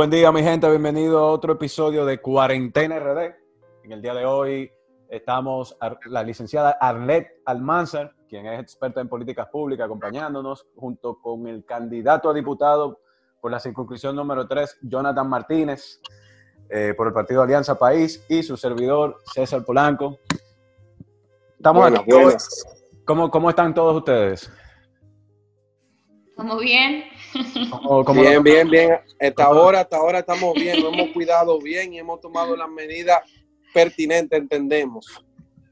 Buen día, mi gente. Bienvenido a otro episodio de Cuarentena RD. En el día de hoy estamos la licenciada Arlette Almanzar, quien es experta en políticas públicas, acompañándonos, junto con el candidato a diputado por la circunscripción número 3, Jonathan Martínez, eh, por el Partido Alianza País, y su servidor, César Polanco. Estamos buenas, buenas. ¿Cómo, ¿Cómo están todos ustedes? ¿Estamos bien? Bien, bien, bien. Hasta ahora, hasta ahora estamos bien, nos hemos cuidado bien y hemos tomado las medidas pertinentes, entendemos.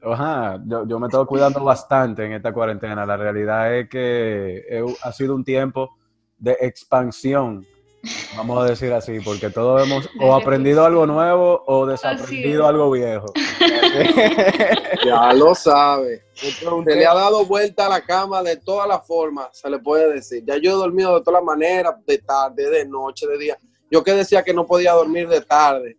Ajá, yo, yo me estoy cuidando bastante en esta cuarentena. La realidad es que ha sido un tiempo de expansión Vamos a decir así, porque todos hemos o aprendido algo nuevo o desaprendido algo viejo. ya lo sabe. Se le ha dado vuelta a la cama de todas las formas, se le puede decir. Ya yo he dormido de todas las maneras, de tarde, de noche, de día. Yo que decía que no podía dormir de tarde.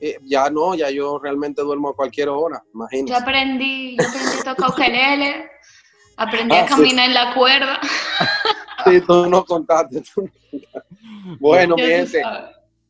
Eh, ya no, ya yo realmente duermo a cualquier hora, imagínate. Yo aprendí, yo aprendí a tocar ukelele, aprendí a ah, caminar en la cuerda. Sí, tú no contaste. Tú no contaste. Bueno, mi gente,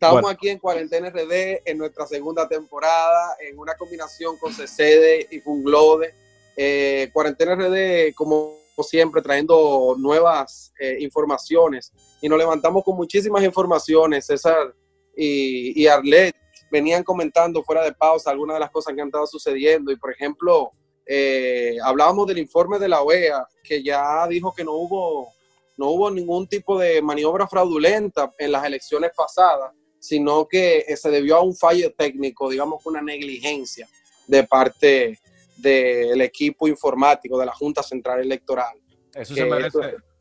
estamos aquí en Cuarentena RD en nuestra segunda temporada, en una combinación con CCD y Funglode. Eh, Cuarentena RD, como siempre, trayendo nuevas eh, informaciones y nos levantamos con muchísimas informaciones. César y, y Arlet venían comentando fuera de pausa algunas de las cosas que han estado sucediendo y, por ejemplo, eh, hablábamos del informe de la OEA que ya dijo que no hubo no hubo ningún tipo de maniobra fraudulenta en las elecciones pasadas, sino que eh, se debió a un fallo técnico, digamos una negligencia de parte del equipo informático de la Junta Central Electoral. Eso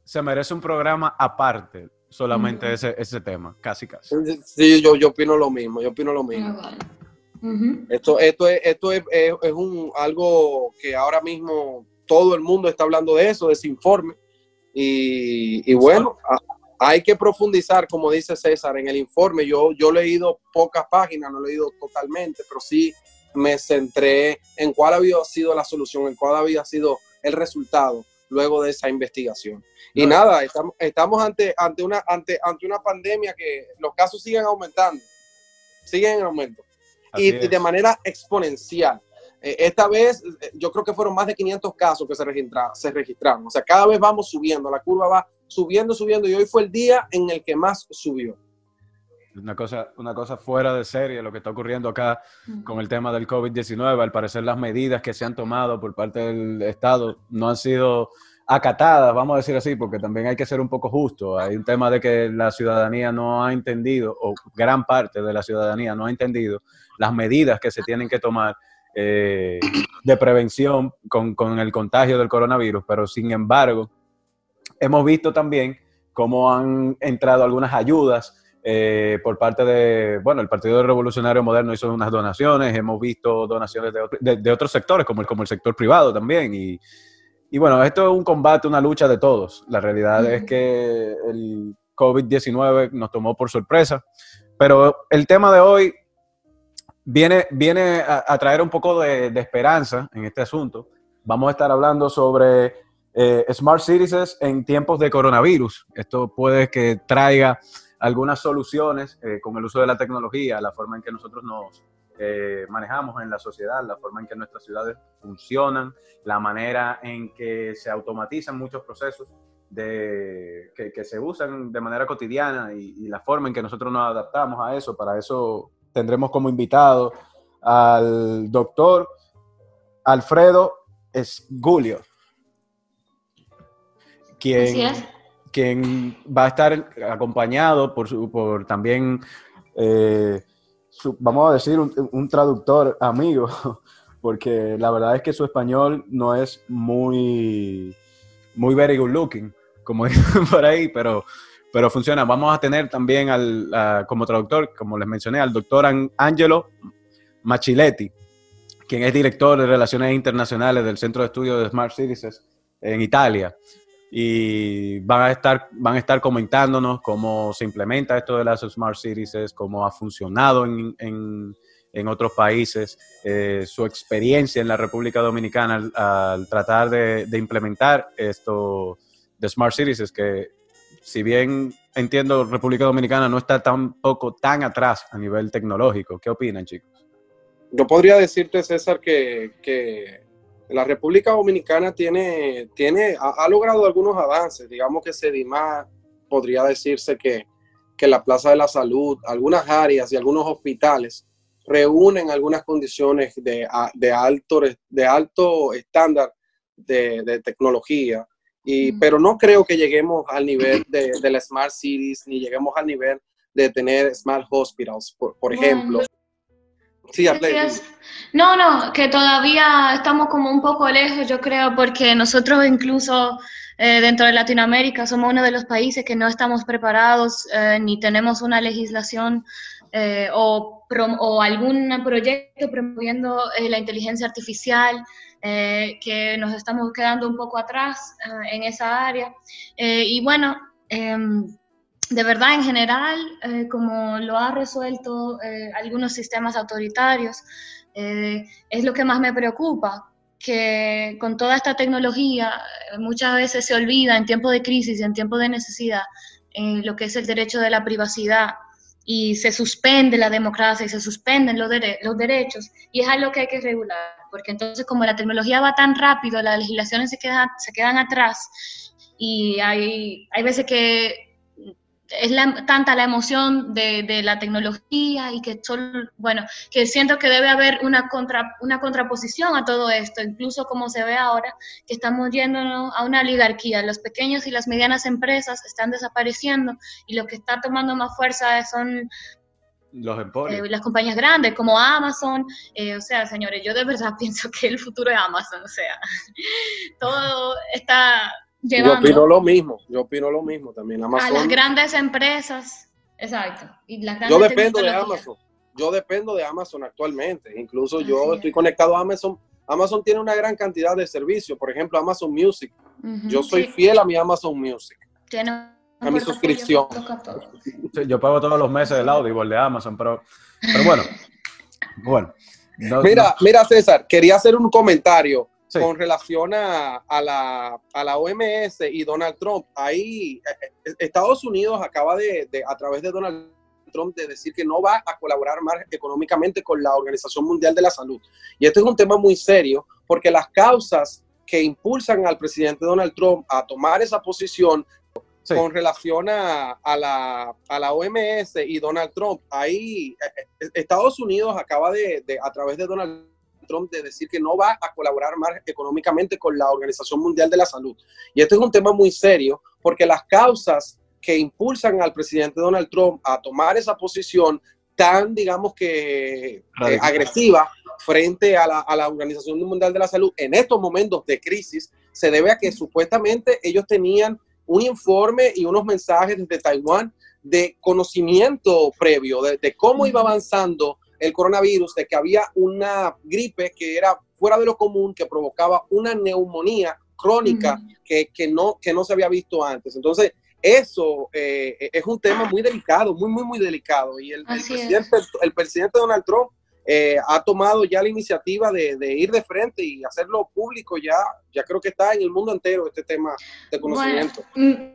se merece, un programa aparte, solamente ese, ese tema, casi casi. Sí, yo, yo opino lo mismo, yo opino lo mismo. Ah, esto, esto, es, esto es, es, un, algo que ahora mismo todo el mundo está hablando de eso, de ese informe. Y, bueno, hay que profundizar, como dice César, en el informe. Yo, yo he leído pocas páginas, no he leído totalmente, pero sí me centré en cuál había sido la solución, en cuál había sido el resultado luego de esa investigación. Y nada, estamos, estamos ante, ante, una, ante, ante una pandemia que los casos siguen aumentando, siguen en aumento, y, de manera exponencial. Eh, esta vez eh, yo creo que fueron más de 500 casos que se, se registraron. O sea, cada vez vamos subiendo, la curva va subiendo, subiendo y hoy fue el día en el que más subió. Una cosa, una cosa fuera de serie lo que está ocurriendo acá con el tema del COVID-19. Al parecer las medidas que se han tomado por parte del Estado no han sido acatadas, vamos a decir así, porque también hay que ser un poco justo. Hay un tema de que la ciudadanía no ha entendido, o gran parte de la ciudadanía no ha entendido las medidas que se tienen que tomar eh, de prevención con, con, el contagio del coronavirus, pero sin embargo, hemos visto también cómo han entrado algunas ayudas eh, por parte de, bueno, el Partido Revolucionario Moderno hizo unas donaciones, hemos visto donaciones de, de, otros sectores, como el, como el sector privado también, y, y, bueno, esto es un combate, una lucha de todos. La realidad es que el COVID-19 nos tomó por sorpresa, pero el tema de hoy viene, viene a, traer un poco de, esperanza en este asunto. Vamos a estar hablando sobre eh, Smart Cities en tiempos de coronavirus. Esto puede que traiga algunas soluciones eh, con el uso de la tecnología, la forma en que nosotros nos eh, manejamos en la sociedad, la forma en que nuestras ciudades funcionan, la manera en que se automatizan muchos procesos que, se usan de manera cotidiana y, y, la forma en que nosotros nos adaptamos a eso. Para eso tendremos como invitado al doctor Alfredo Esgulio, quien, quien va a estar acompañado por, su, por también, eh, vamos a decir, un, traductor amigo, porque la verdad es que su español no es muy, muy very good looking, como dicen por ahí, pero pero funciona. Vamos a tener también al, como traductor, como les mencioné, al doctor Angelo Machiletti, quien es director de Relaciones Internacionales del Centro de Estudios de Smart Cities en Italia. Y van a estar, van a estar comentándonos cómo se implementa esto de las Smart Cities, cómo ha funcionado en, en, otros países, eh, su experiencia en la República Dominicana al, tratar de, implementar esto de Smart Cities, que si bien entiendo República Dominicana no está tampoco tan atrás a nivel tecnológico. ¿Qué opinan, chicos? Yo podría decirte, César, que, la República Dominicana tiene, tiene ha, logrado algunos avances. Digamos que Sedimar podría decirse que, que la Plaza de la Salud, algunas áreas y algunos hospitales reúnen algunas condiciones de, de, alto, de alto estándar de, tecnología, y, pero no creo que lleguemos al nivel de, de las Smart Cities, ni lleguemos al nivel de tener Smart Hospitals, por, ejemplo. Sí, no, no, que todavía estamos como un poco lejos, yo creo, porque nosotros incluso eh, dentro de Latinoamérica somos uno de los países que no estamos preparados eh, ni tenemos una legislación eh, o, o, algún proyecto promoviendo la inteligencia artificial, que nos estamos quedando un poco atrás en esa área. y bueno, em, de verdad, en general, como lo ha resuelto algunos sistemas autoritarios, es lo que más me preocupa, que con toda esta tecnología eh, muchas veces se olvida en tiempos de crisis, en tiempos de necesidad, eh, lo que es el derecho de la privacidad y se suspende la democracia y se suspenden los, los derechos y es algo que hay que regular, porque entonces como la tecnología va tan rápido, las legislaciones se quedan, se quedan atrás y hay, hay veces que es tanta la emoción de, la tecnología y que solo, bueno, que siento que debe haber una, contra, una contraposición a todo esto, incluso como se ve ahora, que estamos yéndonos a una oligarquía. Los pequeños y las medianas empresas están desapareciendo y lo que está tomando más fuerza son los eh, las compañías grandes como Amazon, eh, o sea, señores, yo de verdad pienso que el futuro es Amazon, o sea, todo está yo opino lo mismo, yo opino lo mismo también. Amazon, a las grandes empresas, exacto. yo dependo de Amazon, yo dependo de Amazon actualmente. Incluso yo estoy conectado a Amazon. Amazon tiene una gran cantidad de servicios, por ejemplo, Amazon Music. yo soy fiel a mi Amazon Music. Tiene a mi suscripción. yo pago todos los meses el Audible de Amazon, pero, pero bueno, bueno. mira, mira César, quería hacer un comentario con relación a, a, la, a, la, OMS y Donald Trump. Ahí eh, eh, Estados Unidos acaba de, de, a través de Donald Trump, de decir que no va a colaborar más económicamente con la Organización Mundial de la Salud. Y este es un tema muy serio porque las causas que impulsan al presidente Donald Trump a tomar esa posición con relación a, a, la, a, la, OMS y Donald Trump, ahí eh, Estados Unidos acaba de, de, a través de Donald Trump de decir que no va a colaborar más económicamente con la Organización Mundial de la Salud. Y esto es un tema muy serio porque las causas que impulsan al presidente Donald Trump a tomar esa posición tan, digamos que, eh, agresiva frente a la, a la, Organización Mundial de la Salud en estos momentos de crisis se debe a que supuestamente ellos tenían un informe y unos mensajes desde Taiwán de conocimiento previo de, de cómo iba avanzando el coronavirus, de que había una gripe que era fuera de lo común, que provocaba una neumonía crónica que, no, que no se había visto antes. Entonces, eso eh, es un tema muy delicado, muy, muy, muy delicado. Y el, presidente, el presidente Donald Trump eh, ha tomado ya la iniciativa de, ir de frente y hacerlo público ya, ya creo que está en el mundo entero este tema de conocimiento.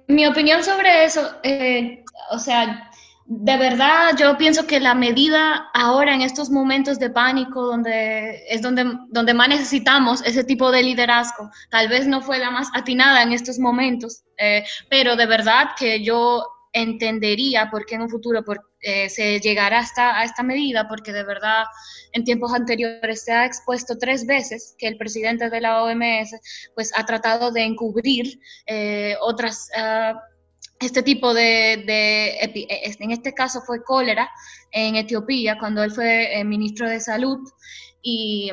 mi opinión sobre eso, eh, o sea, de verdad yo pienso que la medida ahora en estos momentos de pánico, donde es donde, donde más necesitamos ese tipo de liderazgo, tal vez no fue la más atinada en estos momentos, eh, pero de verdad que yo entendería por qué en un futuro eh, se llegará hasta a esta medida, porque de verdad en tiempos anteriores se ha expuesto tres veces que el presidente de la OMS pues ha tratado de encubrir eh, otras... Ah, este tipo de, e, en este caso fue cólera en Etiopía, cuando él fue eh, ministro de salud. Y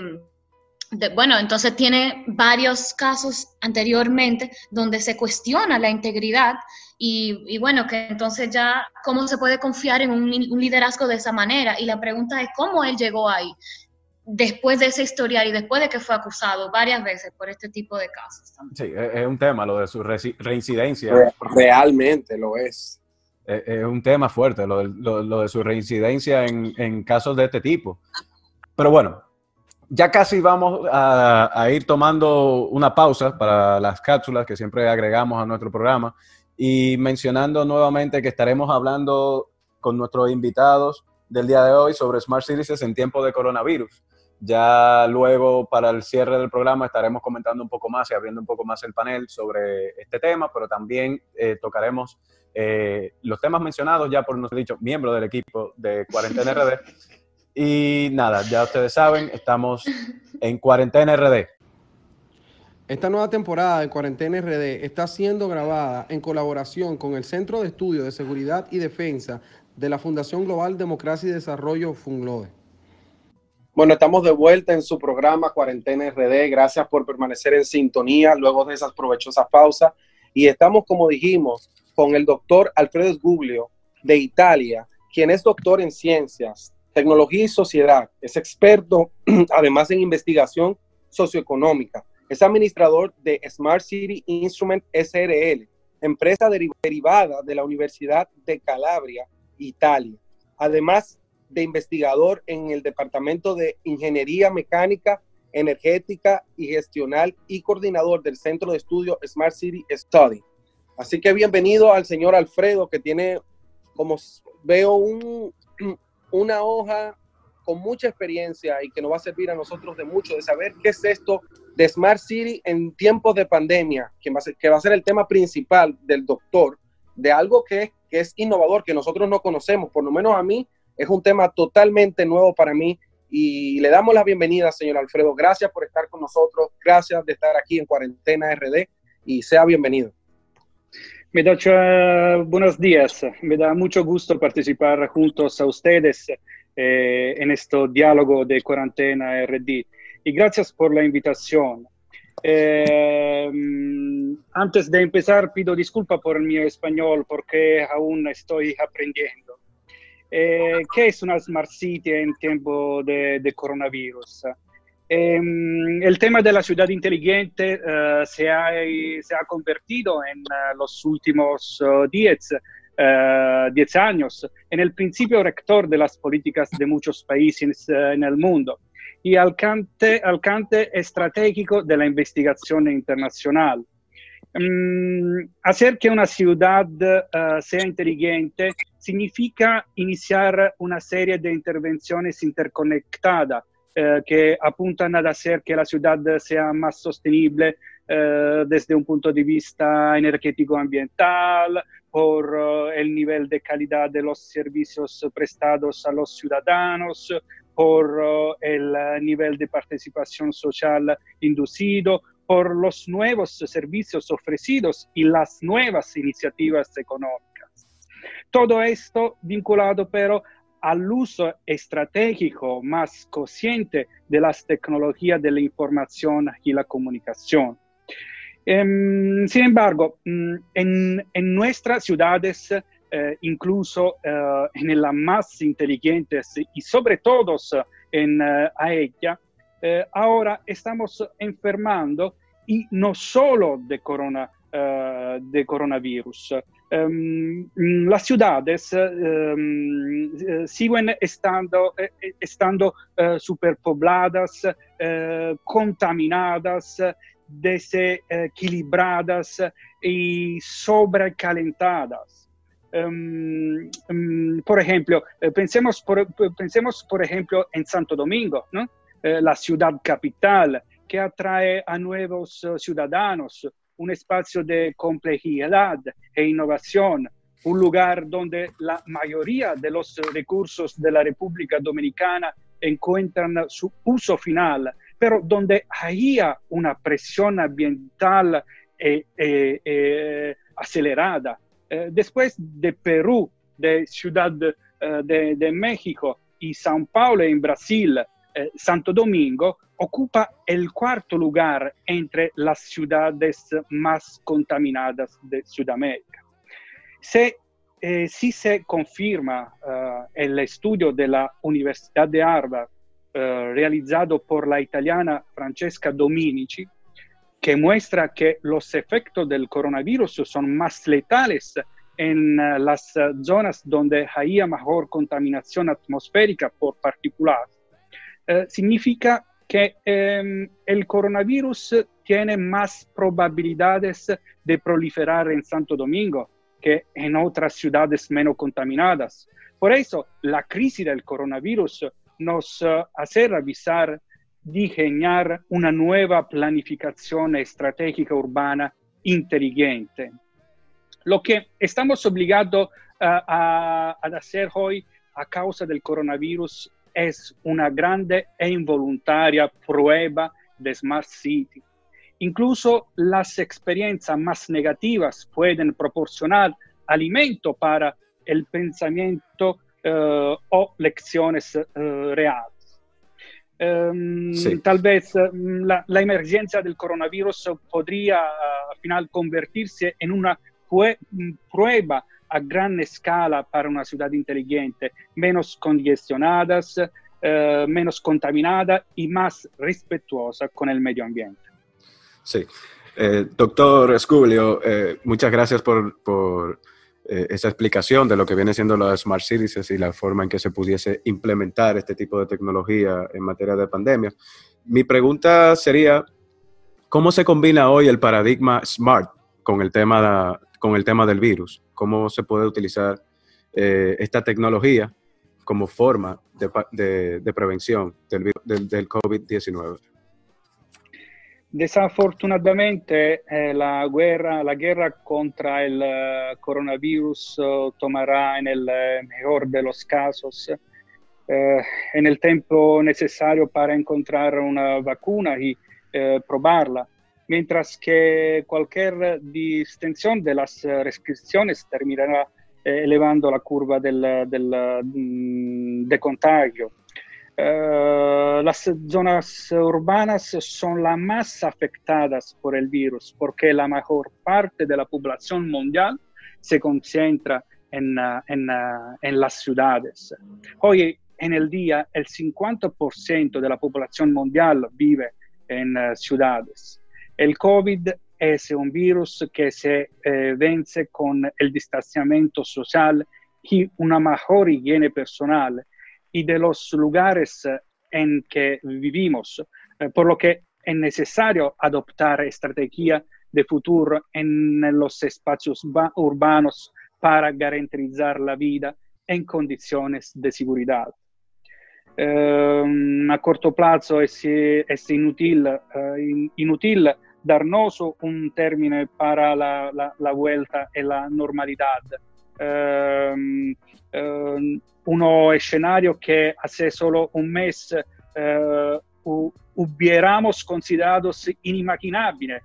bueno, entonces tiene varios casos anteriormente donde se cuestiona la integridad y, bueno, que entonces ya, ¿cómo se puede confiar en un liderazgo de esa manera? Y la pregunta es, ¿cómo él llegó ahí? Después de ese historial y después de que fue acusado varias veces por este tipo de casos. Sí, es un tema lo de su reincidencia. Realmente lo es. Es un tema fuerte lo de, lo, de su reincidencia en, en, casos de este tipo. Pero bueno, ya casi vamos a, a, ir tomando una pausa para las cápsulas que siempre agregamos a nuestro programa. y mencionando nuevamente que estaremos hablando con nuestros invitados del día de hoy sobre Smart Cities en tiempo de coronavirus. Ya luego para el cierre del programa estaremos comentando un poco más y abriendo un poco más el panel sobre este tema, pero también eh, tocaremos eh, los temas mencionados ya por nuestro dicho miembro del equipo de Cuarentena RD. Y nada, ya ustedes saben, estamos en Cuarentena RD. Esta nueva temporada de Cuarentena RD está siendo grabada en colaboración con el Centro de Estudio de Seguridad y Defensa de la Fundación Global Democracia y Desarrollo FUNGLODE. Bueno, estamos de vuelta en su programa Cuarentena RD. Gracias por permanecer en sintonía luego de esas provechosas pausas. Y estamos, como dijimos, con el doctor Alfredo Guglio de Italia, quien es doctor en ciencias, tecnología y sociedad. Es experto, además, en investigación socioeconómica es administrador de Smart City Instrument SRL, empresa derivada de la Universidad de Calabria, Italia. Además de investigador en el Departamento de Ingeniería Mecánica, Energética y Gestional y coordinador del Centro de Estudio Smart City Study. Así que bienvenido al señor Alfredo, que tiene, como veo, un, una hoja con mucha experiencia y que nos va a servir a nosotros de mucho de saber qué es esto de Smart City en tiempos de pandemia, que va a ser, que va a ser el tema principal del doctor, de algo que que es innovador, que nosotros no conocemos, por lo menos a mí es un tema totalmente nuevo para mí y le damos la bienvenida, señor Alfredo. Gracias por estar con nosotros, gracias de estar aquí en Cuarentena RD y sea bienvenido. Me da buenos días, me da mucho gusto participar juntos a ustedes eh, en este diálogo de cuarentena RD. Y gracias por la invitación. Eh, antes de empezar, pido disculpa por mi español porque aún estoy aprendiendo. Eh, ¿Qué es una Smart City en tiempo de, de coronavirus? el tema de la ciudad inteligente se, ha, se, ha, convertido en los últimos días 10 eh, años, en el principio rector de las políticas de muchos países eh, en el mundo y alcance, alcance estratégico de la investigación internacional. Mm, hacer que una ciudad uh, sea inteligente significa iniciar una serie de intervenciones interconectadas uh, que apuntan a hacer que la ciudad sea más sostenible uh, desde un punto de vista energético ambiental, por eh, el nivel de calidad de los servicios prestados a los ciudadanos, por eh, el nivel de participación social inducido, por los nuevos servicios ofrecidos y las nuevas iniciativas económicas. Todo esto vinculado pero al uso estratégico más consciente de las tecnologías de la información y la comunicación. Em, sin embargo, mm, en, nuestras ciudades, eh, incluso eh, en las más inteligentes y sobre todo en uh, ella, ahora estamos enfermando y no solo de, corona, de coronavirus. Um, las ciudades um, siguen estando, estando superpobladas, contaminadas, desequilibradas y sobrecalentadas. Um, um, por ejemplo, eh, pensemos por, pensemos por ejemplo en Santo Domingo, ¿no? eh, la ciudad capital que atrae a nuevos ciudadanos, un espacio de complejidad e innovación, un lugar donde la mayoría de los recursos de la República Dominicana encuentran su uso final pero donde había una presión ambiental eh, eh, eh, acelerada. después de Perú, de Ciudad de, de, México y São Paulo en Brasil, Santo Domingo ocupa el cuarto lugar entre las ciudades más contaminadas de Sudamérica. Se si se confirma el estudio de la Universidad de Harvard eh, realizado por la italiana Francesca Dominici, que muestra que los efectos del coronavirus son más letales en uh, las uh, zonas donde hay mejor contaminación atmosférica por partículas, uh, significa que em, el coronavirus tiene más probabilidades de proliferar en Santo Domingo que en otras ciudades menos contaminadas. Por eso, la crisis del coronavirus nos uh, hace revisar, diseñar una nueva planificación estratégica urbana inteligente. Lo que estamos obligados a, a hacer hoy a causa del coronavirus es una grande e involuntaria prueba de Smart City. Incluso las experiencias más negativas pueden proporcionar alimento para el pensamiento uh, o lecciones uh, reales. Um, sí. Tal vez um, la, la, emergencia del coronavirus podría uh, al final convertirse en una prueba a gran escala para una ciudad inteligente, menos congestionadas, uh, menos contaminada y más respetuosa con el medio ambiente. Sí. Eh, doctor Scublio, eh, muchas gracias por, por eh, esa explicación de lo que viene siendo las Smart Cities y la forma en que se pudiese implementar este tipo de tecnología en materia de pandemia. Mi pregunta sería, ¿cómo se combina hoy el paradigma Smart con el tema, con el tema del virus? ¿Cómo se puede utilizar eh, esta tecnología como forma de, prevención del, del, del COVID-19? Desafortunadamente eh, la, guerra, la guerra contra el uh, coronavirus tomará en el mejor de los casos en el tiempo necesario para encontrar una vacuna y probarla, mientras que cualquier distensión de las restricciones terminará elevando la curva del, del, mm, de contagio. Uh, las zonas urbanas son las más afectadas por el virus porque la mayor parte de la población mundial se concentra en, en, en las ciudades. Hoy en el día el 50% de la población mundial vive en ciudades. El COVID es un virus que se eh, vence con el distanciamiento social y una mejor higiene personal y de los lugares eh, en que vivimos, eh, por lo que es necesario adoptar estrategias de futuro en los espacios urbanos para garantizar la vida en condiciones de seguridad. Uh, a corto plazo es, es inútil, in, inútil, darnos un término para la, la, la vuelta a la normalidad. Uh, uno escenario que hace solo un mes eh, hubiéramos considerado inimaginable.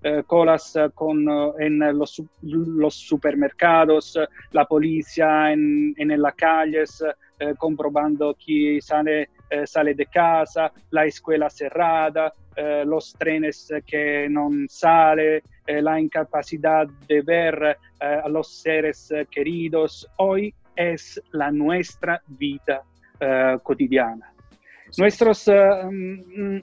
Eh, colas con, en los, los, supermercados, la policía en, en calles, eh, comprobando quién sale, eh, sale, de casa, la escuela cerrada, eh, los trenes que no salen, eh, la incapacidad de ver a los seres queridos. Hoy es la nuestra vida cotidiana. Nuestros uh,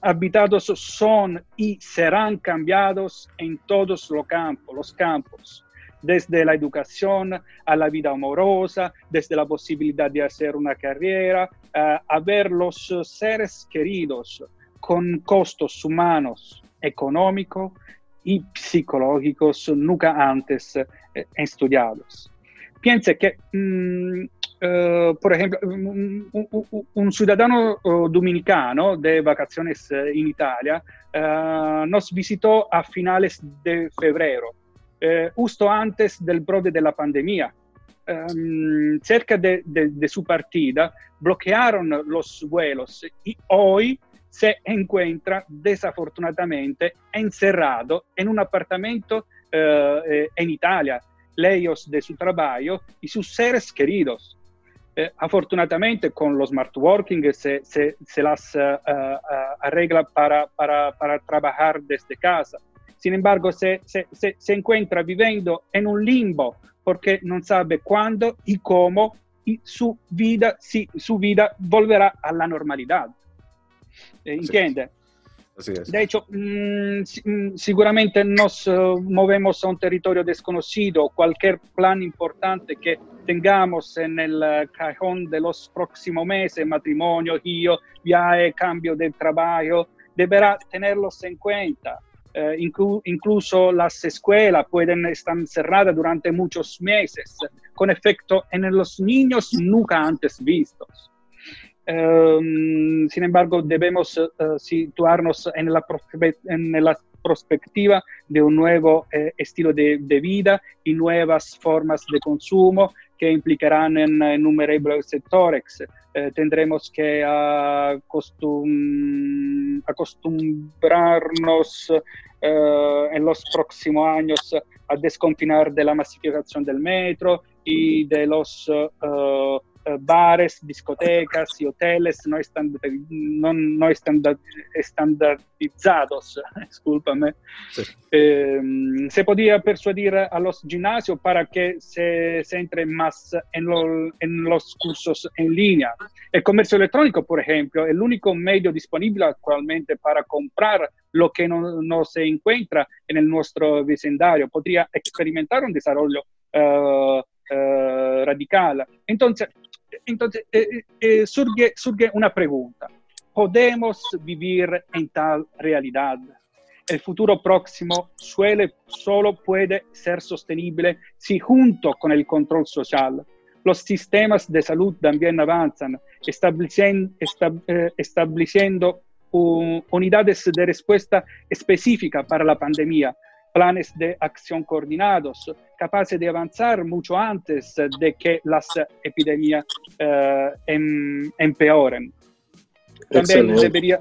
habitados son y serán cambiados en todos los campos, los campos, desde la educación a la vida amorosa, desde la posibilidad de hacer una carrera, uh, a ver los seres queridos con costos humanos, económicos y psicológicos nunca antes eh, estudiados. Piense que, mh, uh, por ejemplo, un, un, un ciudadano uh, dominicano de vacaciones uh, Italia nos visitó a finales de febrero, justo antes del brote de la pandemia. Um, cerca de, su partida bloquearon los vuelos y hoy se encuentra desafortunadamente encerrado en un apartamento eh, en Italia lejos de su trabajo y sus seres queridos. Eh, afortunadamente con los smart working se, se, se las uh, uh, arregla para, para, para, trabajar desde casa. Sin embargo, se, se, encuentra viviendo en un limbo porque no sabe cuándo y cómo y su vida, si, su vida volverá a la normalidad. Eh, ¿Entiende? De hecho, mm, mm, seguramente nos uh, movemos a un territorio desconocido. Cualquier plan importante que tengamos en el uh, cajón de los próximos meses, matrimonio, hijo, viaje, cambio de trabajo, deberá tenerlos en cuenta. Uh, inclu incluso las escuelas pueden estar cerradas durante muchos meses, con efecto en los niños nunca antes vistos. Em, sin embargo, debemos eh, situarnos en la, en la, perspectiva de un nuevo eh, estilo de, vida y nuevas formas de consumo que implicarán en innumerables sectores. Eh, tendremos que acostum acostumbrarnos en los próximos años a desconfinar de la masificación del metro y de los eh, bares, discotecas y hoteles no están, no, no están estandarizados, discúlpame. Eh, se podía persuadir a los gimnasios para que se, se entre más en, en, los cursos en línea. El comercio electrónico, por ejemplo, es el único medio disponible actualmente para comprar lo que no, no se encuentra en el nuestro vecindario. Podría experimentar un desarrollo uh, uh, radical. Entonces, entonces eh, eh, eh, surge, surge una pregunta. ¿Podemos vivir en tal realidad? El futuro próximo suele, solo puede ser sostenible si junto con el control social los sistemas de salud también avanzan, estableciendo, unidades de respuesta específica para la pandemia, planes de acción coordinados, capaces de avanzar mucho antes de que las epidemias eh, em, empeoren. También debería,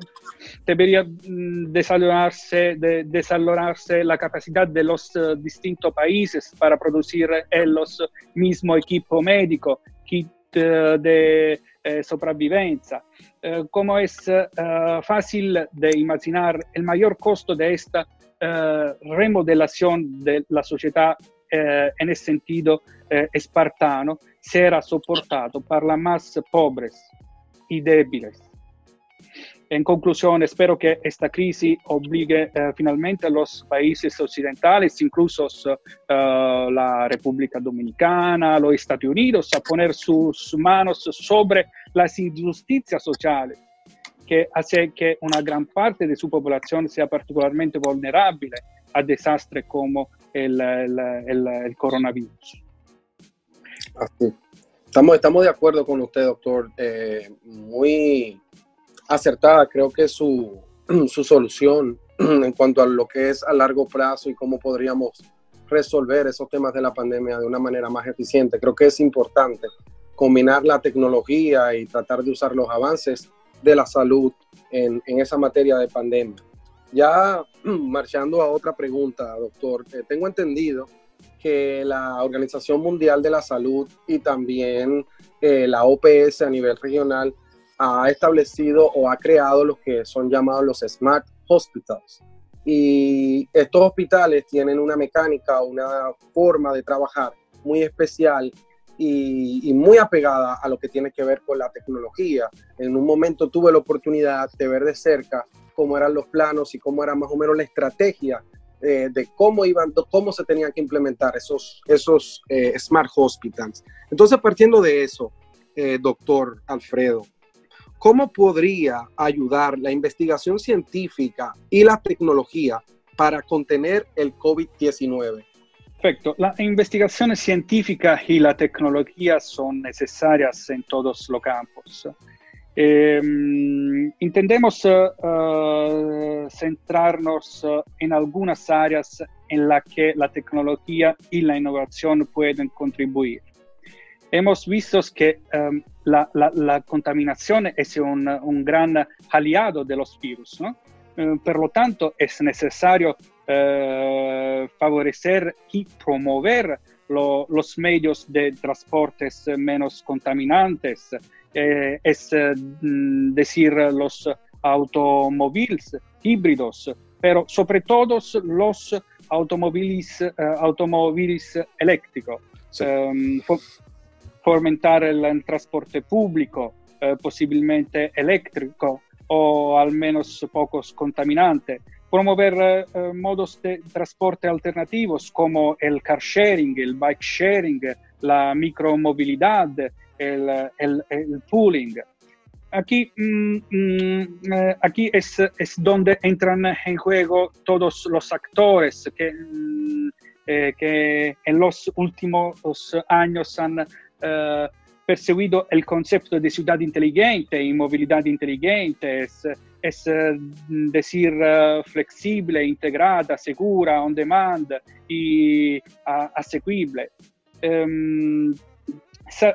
debería mm, desarrollarse, de, la capacidad de los uh, distintos países para producir eh, los mismos equipos médicos, kit uh, de eh, sobrevivencia. como es fácil de imaginar, el mayor costo de esta eh, remodelación de la sociedad eh, en sentido eh, espartano será soportado por las más pobres y débiles. En conclusión, espero que esta crisis obligue finalmente a los países occidentales, incluso la República Dominicana, los Estados Unidos, a poner sus manos sobre las injusticias sociales que hace que una gran parte de su población sea particularmente vulnerable a desastres como el, el, coronavirus. Estamos, estamos de acuerdo con usted, doctor. Eh, muy acertada, creo que su, su solución en cuanto a lo que es a largo plazo y cómo podríamos resolver esos temas de la pandemia de una manera más eficiente. Creo que es importante combinar la tecnología y tratar de usar los avances de la salud en, esa materia de pandemia. Ya marchando a otra pregunta, doctor, eh, tengo entendido que la Organización Mundial de la Salud y también eh, la OPS a nivel regional ha establecido o ha creado los que son llamados los Smart Hospitals. Y estos hospitales tienen una mecánica, una forma de trabajar muy especial y, muy apegada a lo que tiene que ver con la tecnología. En un momento tuve la oportunidad de ver de cerca cómo eran los planos y cómo era más o menos la estrategia eh, de cómo iban, cómo se tenían que implementar esos, esos eh, smart hospitals. Entonces, partiendo de eso, eh, doctor Alfredo, ¿cómo podría ayudar la investigación científica y la tecnología para contener el COVID-19? Perfecto. La investigación científica y la tecnología son necesarias en todos los campos. Eh, intendemos uh, centrarnos uh, en algunas áreas en las que la tecnología y la innovación pueden contribuir. Hemos visto que um, la, la, contaminación es un, un, gran aliado de los virus. Uh, por lo tanto, es necesario eh, favorecer y promover los medios de transportes menos contaminantes, eh, es eh, mm, decir, los automóviles híbridos, pero sobre todo los automóviles, automóviles eléctricos, em, fomentar el transporte público, posiblemente eléctrico, o al menos pocos contaminantes. Promover eh, modos de transporte alternativos como el car sharing, el bike sharing, la micromovilidad, el, el, pooling. Aquí, mm, mm, eh, aquí es, es, donde entran en juego todos los actores que, mm, eh, que en los últimos años han eh, perseguido el concepto de ciudad inteligente y movilidad inteligente. Es, es decir, flexible, integrada, segura, on demand y asequible. Um,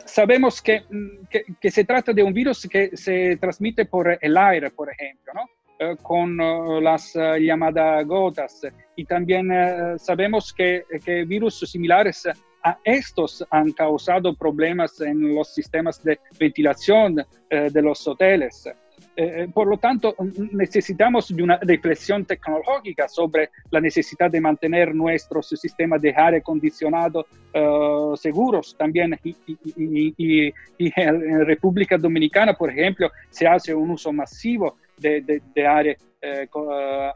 sabemos mm, que, que, se trata de un virus que se transmite por el aire, por ejemplo, ¿no? Eh, con uh, las uh, llamadas gotas. Uh, sabemos que, que, virus similares a estos han causado problemas en los sistemas de ventilación de los hoteles. Eh, eh, por lo tanto, necesitamos de una reflexión tecnológica sobre la necesidad de mantener nuestros sistemas de aire acondicionado uh, seguros también. Y, en República Dominicana, por ejemplo, se hace un uso masivo de, de, aire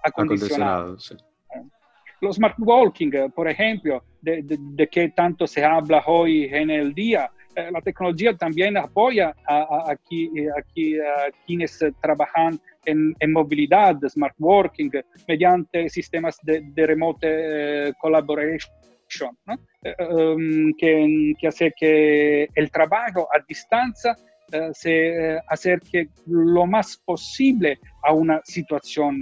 acondicionado. Los smart walking, por ejemplo, de, de, que tanto se habla hoy en el día, eh, la tecnología también apoya a, aquí, aquí, a quienes trabajan en, movilidad, smart working, mediante sistemas de, de remote eh, collaboration, eh, um, que, que, hace que el trabajo a distancia eh, se acerque lo más posible a una situación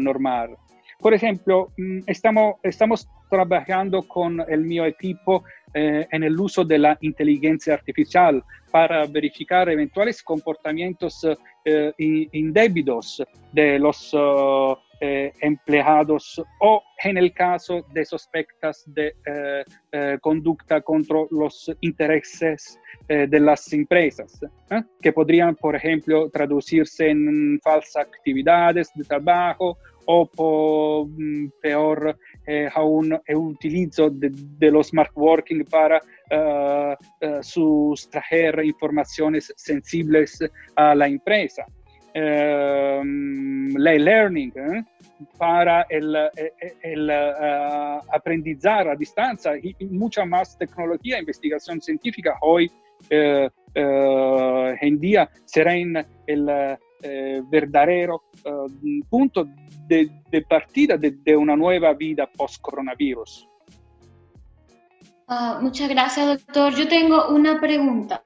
normal. Por ejemplo, mm, estamos, trabajando con el mío equipo eh, en el uso de la inteligencia artificial para verificar eventuales comportamientos eh, indebidos de los eh, empleados o en el caso de sospechas de conducta contra los intereses de las empresas, que podrían, por ejemplo, traducirse en falsas actividades de trabajo o por, mm, peor eh, aún el utilizo de, de, los smart working para sustraer informaciones sensibles a la empresa. Learning ¿eh? para el, el uh, aprendizar a distancia y, mucha más tecnología, investigación científica hoy uh, en día será el eh, verdadero eh, punto de, partida de, una nueva vida post-coronavirus. Uh, muchas gracias, doctor. Yo tengo una pregunta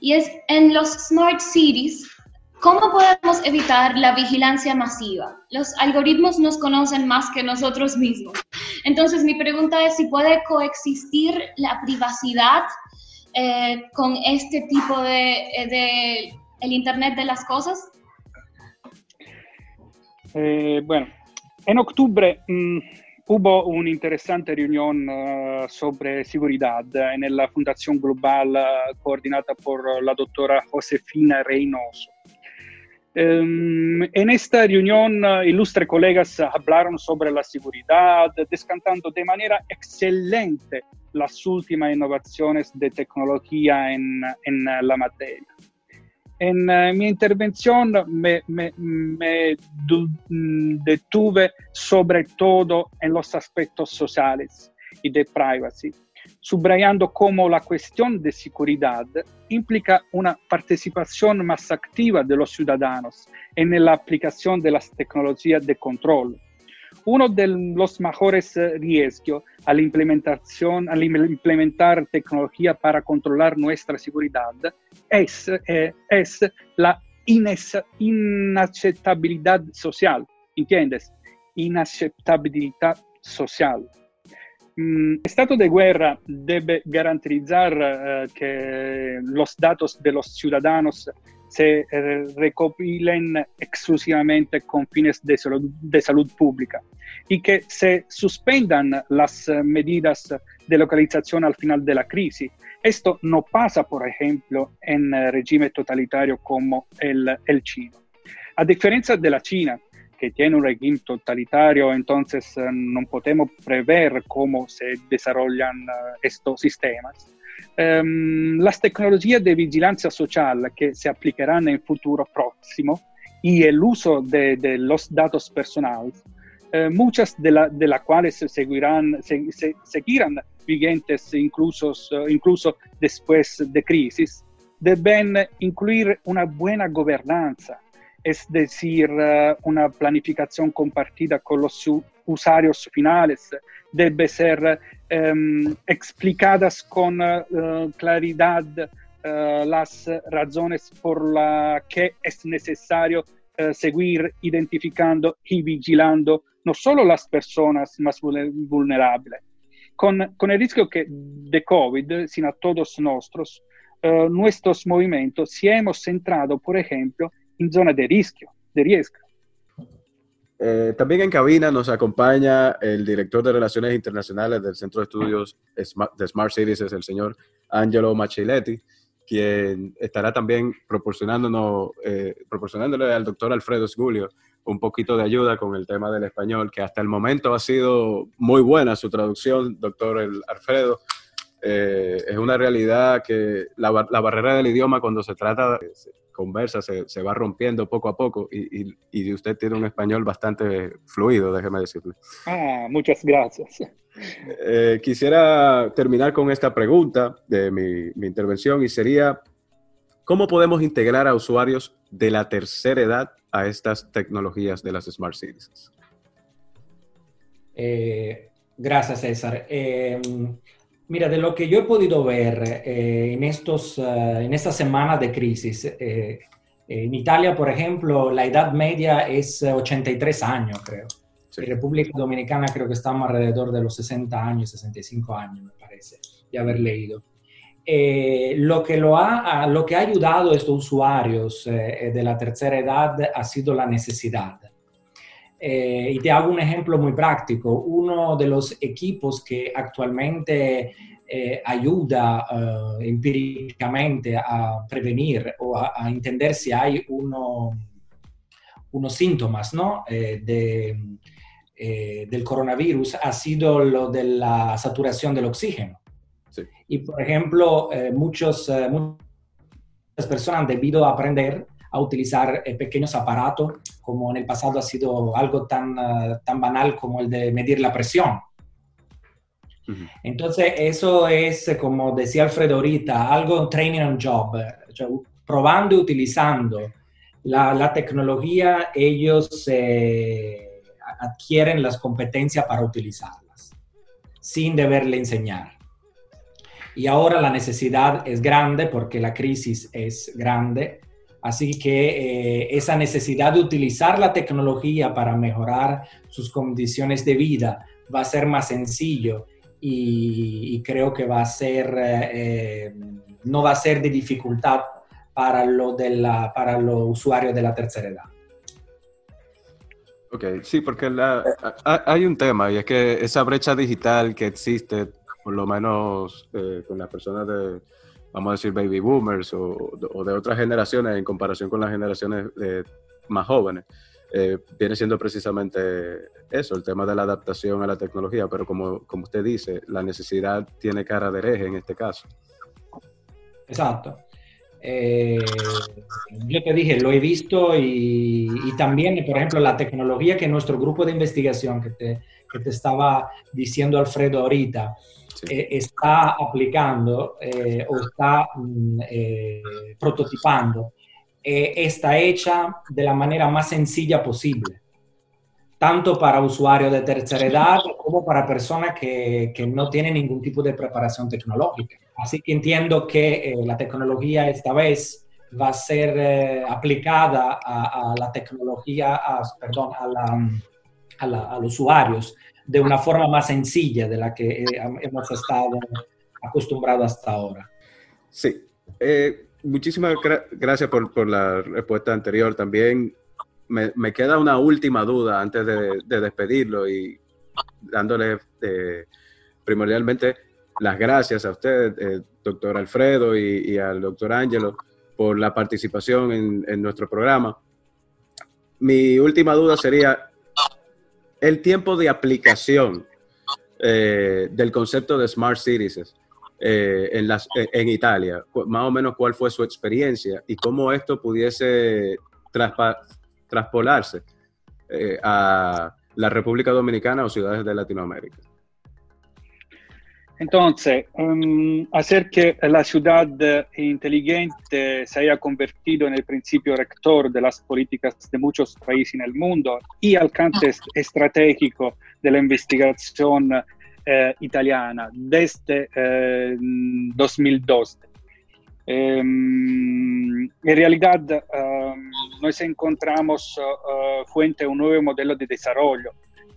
y es, en los smart cities, ¿cómo podemos evitar la vigilancia masiva? Los algoritmos nos conocen más que nosotros mismos. Entonces, mi pregunta es si puede coexistir la privacidad eh, con este tipo de, de el Internet de las cosas. Eh, bueno, en octubre mmm, hubo una interesante reunión uh, sobre seguridad en la Fundación Global uh, coordinada por la doctora Josefina Reynoso. Um, en esta reunión, uh, ilustres colegas hablaron sobre la seguridad, descantando de manera excelente las últimas innovaciones de tecnología en, en la materia. En uh, mi intervención me, mm, detuve sobre todo en los aspectos sociales y de privacy, subrayando cómo la cuestión de seguridad implica una participación más activa de los ciudadanos en la aplicación de las tecnologías de control uno de los mejores riesgos al, al implementar tecnología para controlar nuestra seguridad es, eh, es la inaceptabilidad social, ¿entiendes? Inaceptabilidad social. Mm, el estado de guerra debe garantizar uh, que los datos de los ciudadanos se recopilen exclusivamente con fines de salud, de salud pública y que se suspendan las medidas de localización al final de la crisis. Esto no pasa, por ejemplo, en regímenes totalitarios como el, el chino. A diferencia de la China, que tiene un régimen totalitario, entonces no podemos prever cómo se desarrollan uh, estos sistemas. Um, las tecnologías de vigilancia social que se aplicarán en futuro próximo y el uso de, los datos personales, eh, muchas de las cuales seguirán, seguirán vigentes incluso, incluso después de crisis, deben incluir una buena gobernanza, es decir, eh, una planificación compartida con los usuarios finales, debe ser em, explicadas con uh, claridad uh, las razones por las que es necesario uh, seguir identificando y vigilando no solo las personas más vulnerables, con, con el riesgo que de COVID, sino a todos nosotros, nuestros movimientos si hemos centrado, por ejemplo, en zonas de riesgo, de riesgo eh, también en cabina nos acompaña el director de Relaciones Internacionales del Centro de Estudios de Smart Cities, es el señor Angelo Machiletti, quien estará también proporcionándonos, eh, proporcionándole al doctor Alfredo Sgulio un poquito de ayuda con el tema del español, que hasta el momento ha sido muy buena su traducción, doctor Alfredo. Eh, es una realidad que la, la, barrera del idioma cuando se trata conversa se, se va rompiendo poco a poco y, y, y, usted tiene un español bastante fluido, déjeme decirle. Ah, muchas gracias. Eh, quisiera terminar con esta pregunta de mi, mi, intervención y sería, ¿cómo podemos integrar a usuarios de la tercera edad a estas tecnologías de las Smart Cities? Eh, gracias, César. Eh, Mira, de lo que yo he podido ver eh, en, estos, uh, en esta semana de crisis, eh, en Italia, por ejemplo, la edad media es 83 años, creo. Sí. En República Dominicana creo que estamos alrededor de los 60 años, 65 años, me parece, de haber leído. Eh, lo, que lo, ha, lo que ha ayudado a estos usuarios de la tercera edad ha sido la necesidad. Eh, y te hago un ejemplo muy práctico. Uno de los equipos que actualmente eh, ayuda uh, empíricamente a prevenir o a, a, entender si hay uno, unos síntomas ¿no? eh, de, del coronavirus ha sido lo de la saturación del oxígeno. Sí. Y, por ejemplo, muchos, muchas personas han debido aprender a utilizar eh, pequeños aparatos, como en el pasado ha sido algo tan, uh, tan banal como el de medir la presión. Uh -huh. Entonces, eso es, como decía Alfredo ahorita, algo training on job, cioè, probando y utilizando la, la tecnología, ellos eh, adquieren las competencias para utilizarlas, sin deberle enseñar. Y ahora la necesidad es grande porque la crisis es grande Así que eh, esa necesidad de utilizar la tecnología para mejorar sus condiciones de vida va a ser más sencillo y, y creo que va a ser, eh, no va a ser de dificultad para, lo de la, para los usuarios de la tercera edad. Ok, sí, porque la, hay un tema y es que esa brecha digital que existe, por lo menos eh, con las personas de vamos a decir, baby boomers o, de otras generaciones en comparación con las generaciones eh, más jóvenes, eh, viene siendo precisamente eso, el tema de la adaptación a la tecnología, pero como, como usted dice, la necesidad tiene cara de hereje en este caso. Exacto. Eh, yo te dije, lo he visto y, y, también, por ejemplo, la tecnología que nuestro grupo de investigación que te, que te estaba diciendo Alfredo ahorita, sí. eh, está aplicando eh, o está mm, eh, prototipando, eh, está hecha de la manera más sencilla posible, tanto para usuarios de tercera edad como para personas que, que no tienen ningún tipo de preparación tecnológica. Así que entiendo que la tecnología esta vez va a ser eh, aplicada a, a, la tecnología, a, perdón, a, la, a, la, a, los usuarios de una forma más sencilla de la que eh, hemos estado acostumbrados hasta ahora. Sí, eh, muchísimas gra gracias por, por, la respuesta anterior. También me, me queda una última duda antes de, de despedirlo y dándole eh, primordialmente las gracias a usted, doctor Alfredo, y, al doctor Ángelo por la participación en nuestro programa. Mi última duda sería, el tiempo de aplicación eh, del concepto de Smart Cities eh, en, las, en, Italia, más o menos cuál fue su experiencia y cómo esto pudiese traspolarse eh, a la República Dominicana o ciudades de Latinoamérica. Entonces, um, hacer que la ciudad inteligente se haya convertido en el principio rector de las políticas de muchos países en el mundo y alcance estratégico de la investigación eh, italiana desde 2012. Eh, em, en realidad, em, nos encontramos uh, frente a un nuevo modelo de desarrollo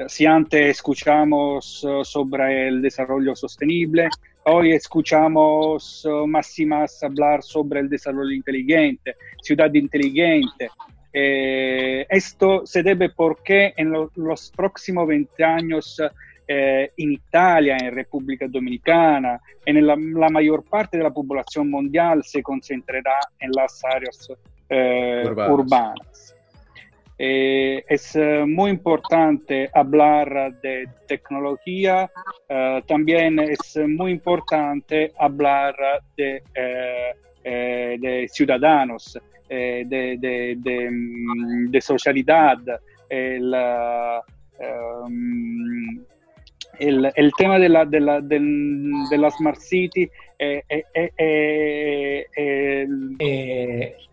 si antes escuchamos uh, sobre el desarrollo sostenible, hoy escuchamos uh, más y más hablar sobre el desarrollo inteligente, ciudad inteligente. Eh, esto se debe porque en lo, los próximos 20 años eh, en Italia, en República Dominicana, en la, la, mayor parte de la población mundial se concentrará en las áreas eh, urbanas. urbanas. Eh, es eh, muy importante hablar de tecnología, eh, también es muy importante hablar de, ciudadanos, de, mm, socialidad. El, um, el, tema de la, Smart City eh, eh, eh,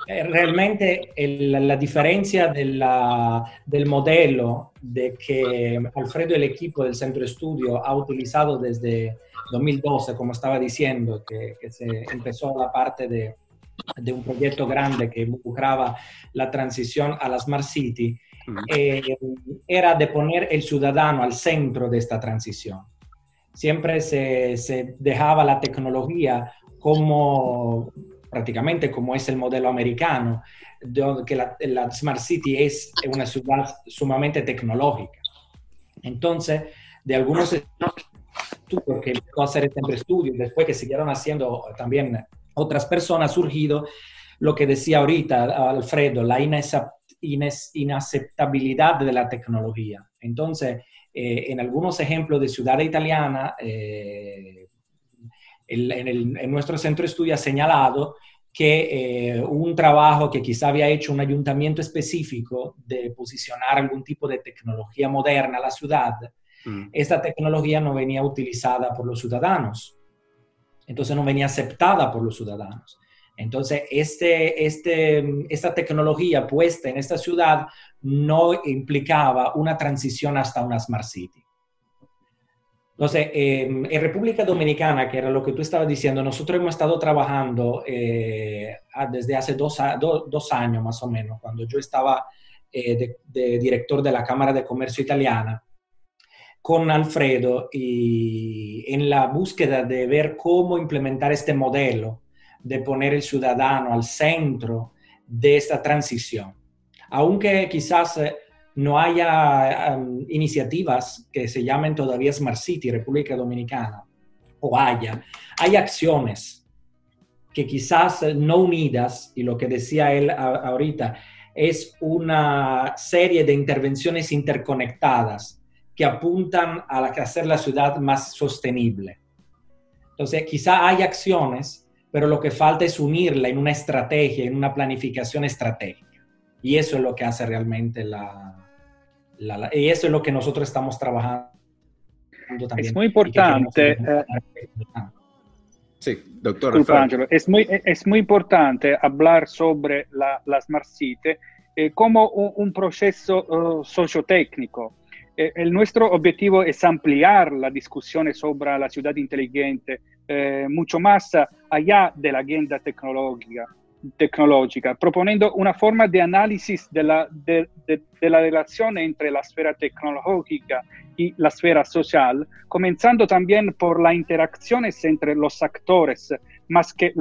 realmente el, la differenza della, del modelo de que Alfredo y el equipo del centro de estudio ha utilizado desde 2012, como estaba diciendo, que, que se empezó la parte de, de un proyecto grande que involucraba la transición a la Smart City, eh, era de poner el ciudadano al centro de esta transición. Siempre se, dejaba la tecnología como prácticamente como es el modelo americano, que la, la, Smart City es una ciudad sumamente tecnológica. Entonces, de algunos estudios que empezó a hacer este estudio, después que siguieron haciendo también otras personas, ha surgido lo que decía ahorita Alfredo, la inaceptabilidad de la tecnología. Entonces, eh, en algunos ejemplos de ciudad italiana, eh, en, nuestro centro de estudio ha señalado que eh, un trabajo que quizá había hecho un ayuntamiento específico de posicionar algún tipo de tecnología moderna a la ciudad, mm. esta tecnología no venía utilizada por los ciudadanos, entonces no venía aceptada por los ciudadanos. Entonces, este, este, esta tecnología puesta en esta ciudad no implicaba una transición hasta una Smart City. Entonces, em, en República Dominicana, que era lo que tú estabas diciendo, nosotros hemos estado trabajando eh, desde hace dos, dos, años más o menos, cuando yo estaba eh, de, director de la Cámara de Comercio Italiana, con Alfredo y en la búsqueda de ver cómo implementar este modelo de poner el ciudadano al centro de esta transición. Aunque quizás eh, no haya um, iniciativas que se llamen todavía Smart City, República Dominicana, o haya, hay acciones que quizás eh, no unidas, y lo que decía él ahorita, es una serie de intervenciones interconectadas que apuntan a, hacer la ciudad más sostenible. Entonces, quizá hay acciones pero lo que falta es unirla en una estrategia, en una planificación estratégica. Y eso es lo que hace realmente la... y eso es lo que nosotros estamos trabajando también. Es muy importante. Eh, sí, doctor. es, muy, es muy importante hablar sobre la, la Smart City eh, como un, proceso uh, sociotécnico. Eh, el nuestro objetivo es ampliar la discusión sobre la ciudad inteligente eh, mucho más allá de la agenda tecnológica, tecnológica, proponiendo una forma de análisis de la, de, la relación entre la esfera tecnológica y la esfera social, comenzando también por las interacciones entre los actores, más que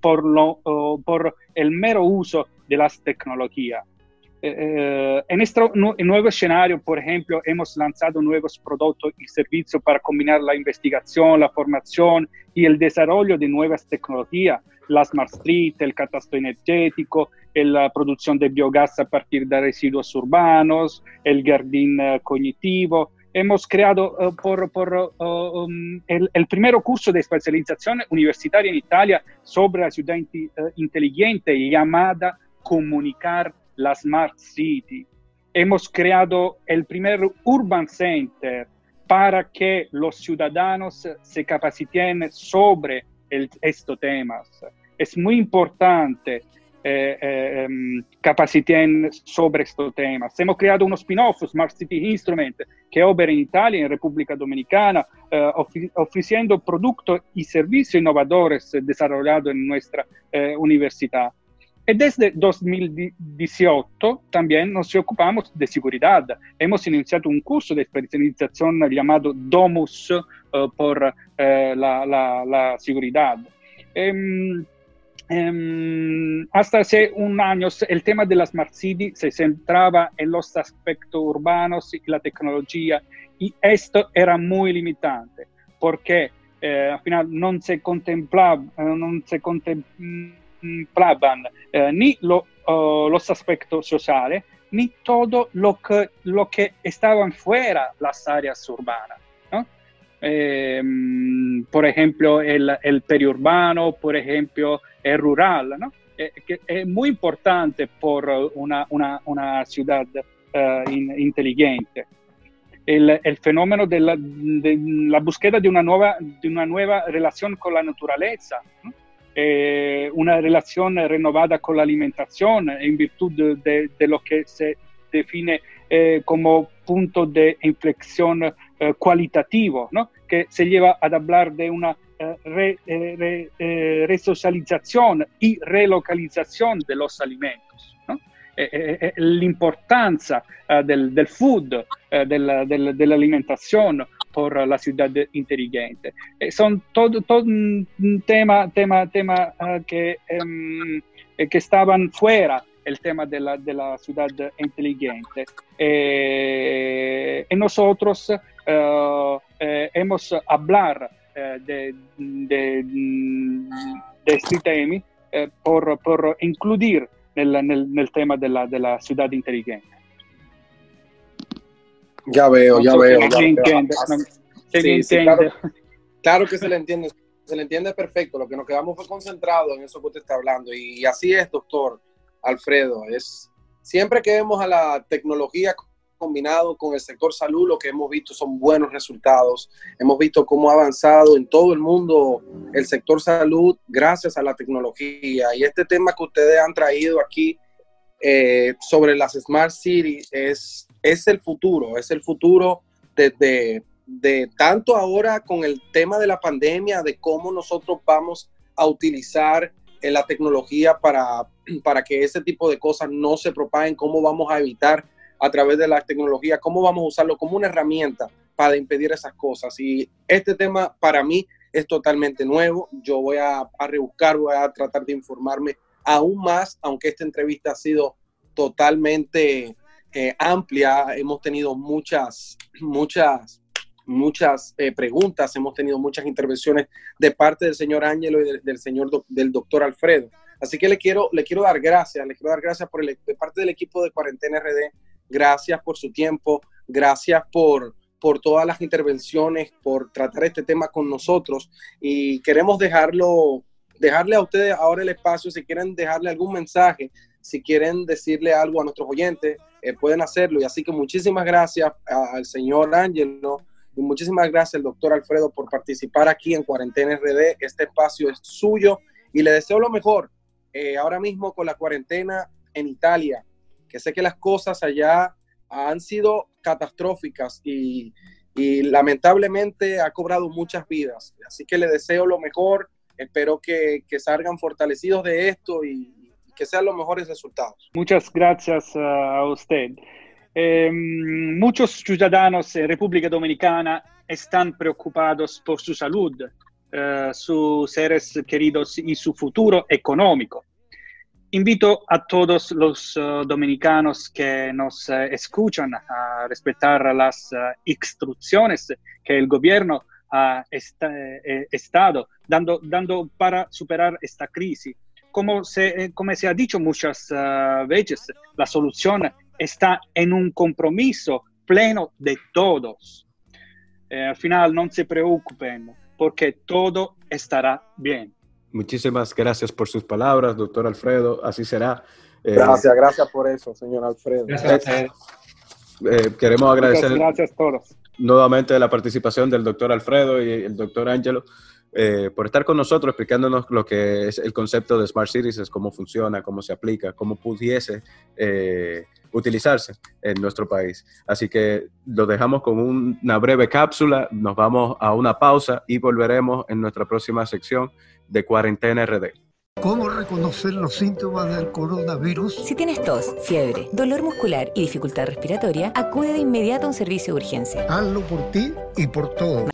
por, lo, por el mero uso de las tecnologías. Eh, en este nuevo escenario, por ejemplo, hemos lanzado nuevos productos y servicios para combinar la investigación, la formación y el desarrollo de nuevas tecnologías, la Smart Street, el catastro energético, la producción de biogás a partir de residuos urbanos, el jardín uh, cognitivo. Hemos creado uh, por, por uh, um, el, el, primer curso de especialización universitaria en Italia sobre la ciudad inteligente llamada Comunicar la Smart City. Hemos creado el primer Urban Center para que los ciudadanos se capaciten sobre estos temas. Es muy importante eh, eh, em, capaciten sobre estos temas. Hemos creado un spin-off, Smart City Instrument, que opera en Italia en República Dominicana, eh, ofreciendo productos y servicios innovadores desarrollados en nuestra eh, universidad. Y desde 2018 también nos ocupamos de seguridad. Hemos iniciado un curso de especialización llamado Domus uh, por uh, la, la, la, seguridad. Um, um, hasta hace un año el tema de la Smart City se centraba en los aspectos urbanos y la tecnología y esto era muy limitante porque eh, al final no se contemplaba, no se contemplaba contemplaban eh, ni lo, uh, los aspectos sociales, ni todo lo que, lo que estaban fuera las áreas urbanas. Eh, por ejemplo, el, el, periurbano, por ejemplo, el rural, eh, que es muy importante por una, una, una ciudad in, inteligente. El, fenómeno de la, búsqueda de una, nueva, de una nueva relación con la naturaleza. Eh, una relación renovada con la alimentación en virtud de, de, de que se define eh, como punto de inflexión eh, cualitativo, ¿no? que se lleva a hablar de una eh, re, eh, re, eh, resocialización y relocalización de los alimentos. l'importanza del, del, food, del, del, dell'alimentazione por la ciudad inteligente. Eh, son todo, todo un tema, tema, tema uh, que, um, que estaban fuera el tema de la, de la ciudad inteligente. Eh, y nosotros uh, eh, hemos hablar de, de, de este tema por, por incluir nel, nel, nel tema de la, de la Ya veo, ya veo. Sí, sí, claro, claro, que se le entiende, se le entiende perfecto. Lo que nos quedamos fue concentrado en eso que usted está hablando. Y así es, doctor Alfredo. Es siempre que vemos a la tecnología combinado con el sector salud, lo que hemos visto son buenos resultados. Hemos visto cómo ha avanzado en todo el mundo el sector salud gracias a la tecnología. Y este tema que ustedes han traído aquí eh, sobre las Smart Cities es, es el futuro, es el futuro desde de, tanto ahora con el tema de la pandemia, de cómo nosotros vamos a utilizar eh, la tecnología para, para que ese tipo de cosas no se propaguen, cómo vamos a evitar a través de la tecnología, cómo vamos a usarlo como una herramienta para impedir esas cosas. Y este tema para mí es totalmente nuevo. Yo voy a, a rebuscar, voy a tratar de informarme aún más, aunque esta entrevista ha sido totalmente eh, amplia, hemos tenido muchas, muchas, muchas eh, preguntas, hemos tenido muchas intervenciones de parte del señor Ángelo y de, del señor del doctor Alfredo. Así que le quiero, le quiero dar gracias, le quiero dar gracias por el, de parte del equipo de Cuarentena RD, gracias por su tiempo, gracias por, por todas las intervenciones, por tratar este tema con nosotros y queremos dejarlo dejarle a ustedes ahora el espacio, si quieren dejarle algún mensaje, si quieren decirle algo a nuestros oyentes, eh, pueden hacerlo. Y así que muchísimas gracias al señor Ángelo y muchísimas gracias al doctor Alfredo por participar aquí en Cuarentena RD. Este espacio es suyo y le deseo lo mejor. Eh, ahora mismo con la cuarentena en Italia, que sé que las cosas allá han sido catastróficas y, y lamentablemente ha cobrado muchas vidas. Así que le deseo lo mejor espero que, que salgan fortalecidos de esto y, y, que sean los mejores resultados. Muchas gracias a usted. Eh, muchos ciudadanos en República Dominicana están preocupados por su salud, uh, sus seres queridos y su futuro económico. Invito a todos los uh, dominicanos que nos uh, escuchan a respetar las uh, instrucciones que el gobierno ha eh, estado dando, dando para superar esta crisis. Como se, eh, como se ha dicho muchas uh, veces, la solución está en un compromiso pleno de todos. Eh, al final, no se preocupen, porque todo estará bien. Muchísimas gracias por sus palabras, doctor Alfredo. Así será. gracias, gracias por eso, señor Alfredo. Gracias. queremos agradecer. gracias a todos nuevamente la participación del doctor Alfredo y el doctor Angelo eh, por estar con nosotros explicándonos lo que es el concepto de Smart Cities, cómo funciona, cómo se aplica, cómo pudiese eh, utilizarse en nuestro país. Así que lo dejamos con una breve cápsula, nos vamos a una pausa y volveremos en nuestra próxima sección de Cuarentena RD. ¿Cómo reconocer los síntomas del coronavirus? Si tienes tos, fiebre, dolor muscular y dificultad respiratoria, acude de inmediato a un servicio de urgencia. Hazlo por ti y por todo.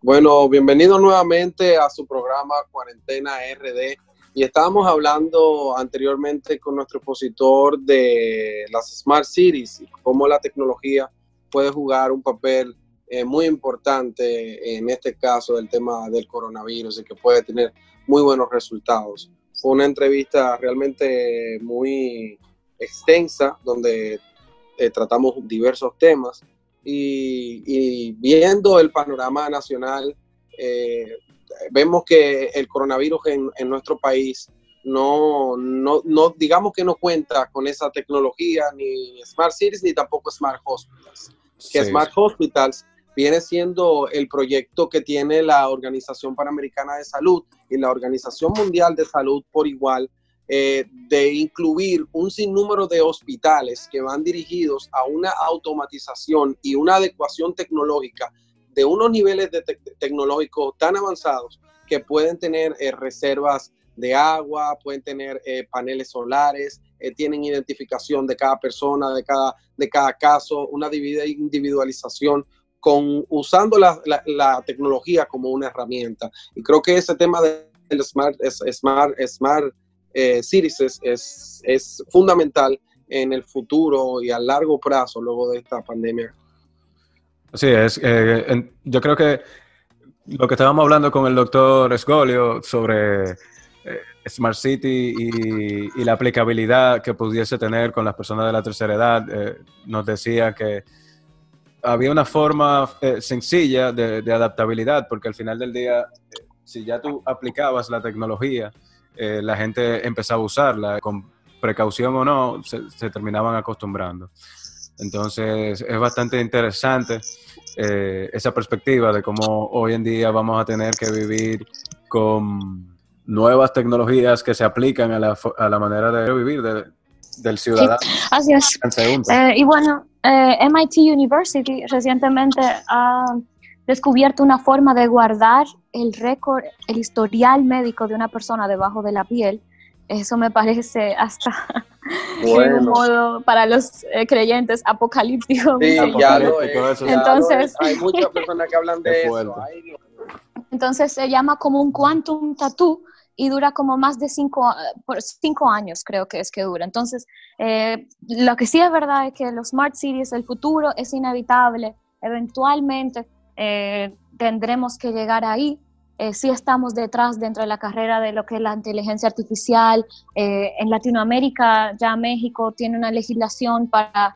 Bueno, bienvenido nuevamente a su programa Cuarentena RD. Y estábamos hablando anteriormente con nuestro expositor de las Smart Cities y cómo la tecnología puede jugar un papel eh, muy importante en este caso del tema del coronavirus y que puede tener muy buenos resultados. Fue una entrevista realmente muy extensa donde eh, tratamos diversos temas y, viendo el panorama nacional, eh, vemos que el coronavirus en, nuestro país no, no, no, digamos que no cuenta con esa tecnología, ni Smart Cities, ni tampoco Smart Hospitals. Que Smart Hospitals viene siendo el proyecto que tiene la Organización Panamericana de Salud y la Organización Mundial de Salud por igual, eh, de incluir un sinnúmero de hospitales que van dirigidos a una automatización y una adecuación tecnológica de unos niveles tecnológicos tan avanzados que pueden tener eh, reservas de agua, pueden tener eh, paneles solares, tienen identificación de cada persona, de cada, de cada caso, una individualización con usando la, la, tecnología como una herramienta. Y creo que ese tema del Smart, smart, smart eh, Cities es, es, fundamental en el futuro y a largo plazo luego de esta pandemia. Así es. Eh, yo creo que lo que estábamos hablando con el doctor Esgolio sobre eh, Smart City y, y, la aplicabilidad que pudiese tener con las personas de la tercera edad, nos decía que había una forma eh, sencilla de, adaptabilidad, porque al final del día, eh, si ya tú aplicabas la tecnología, eh, la gente empezaba a usarla, con precaución o no, se, terminaban acostumbrando. Entonces, es bastante interesante esa perspectiva de cómo hoy en día vamos a tener que vivir con nuevas tecnologías que se aplican a la, a la manera de vivir del ciudadano. así es. y bueno, eh, MIT University recientemente ha descubierto una forma de guardar el récord, el historial médico de una persona debajo de la piel. Eso me parece hasta en un modo para los eh, creyentes apocalíptico. Sí, ya lo es, Entonces, hay muchas personas que hablan de eso. Entonces se llama como un quantum tattoo y dura como más de cinco, por cinco años, creo que es que dura. Entonces, eh, lo que sí es verdad es que los smart cities, el futuro es inevitable. Eventualmente eh, tendremos que llegar ahí. Eh, sí estamos detrás dentro de la carrera de lo que es la inteligencia artificial. en Latinoamérica ya México tiene una legislación para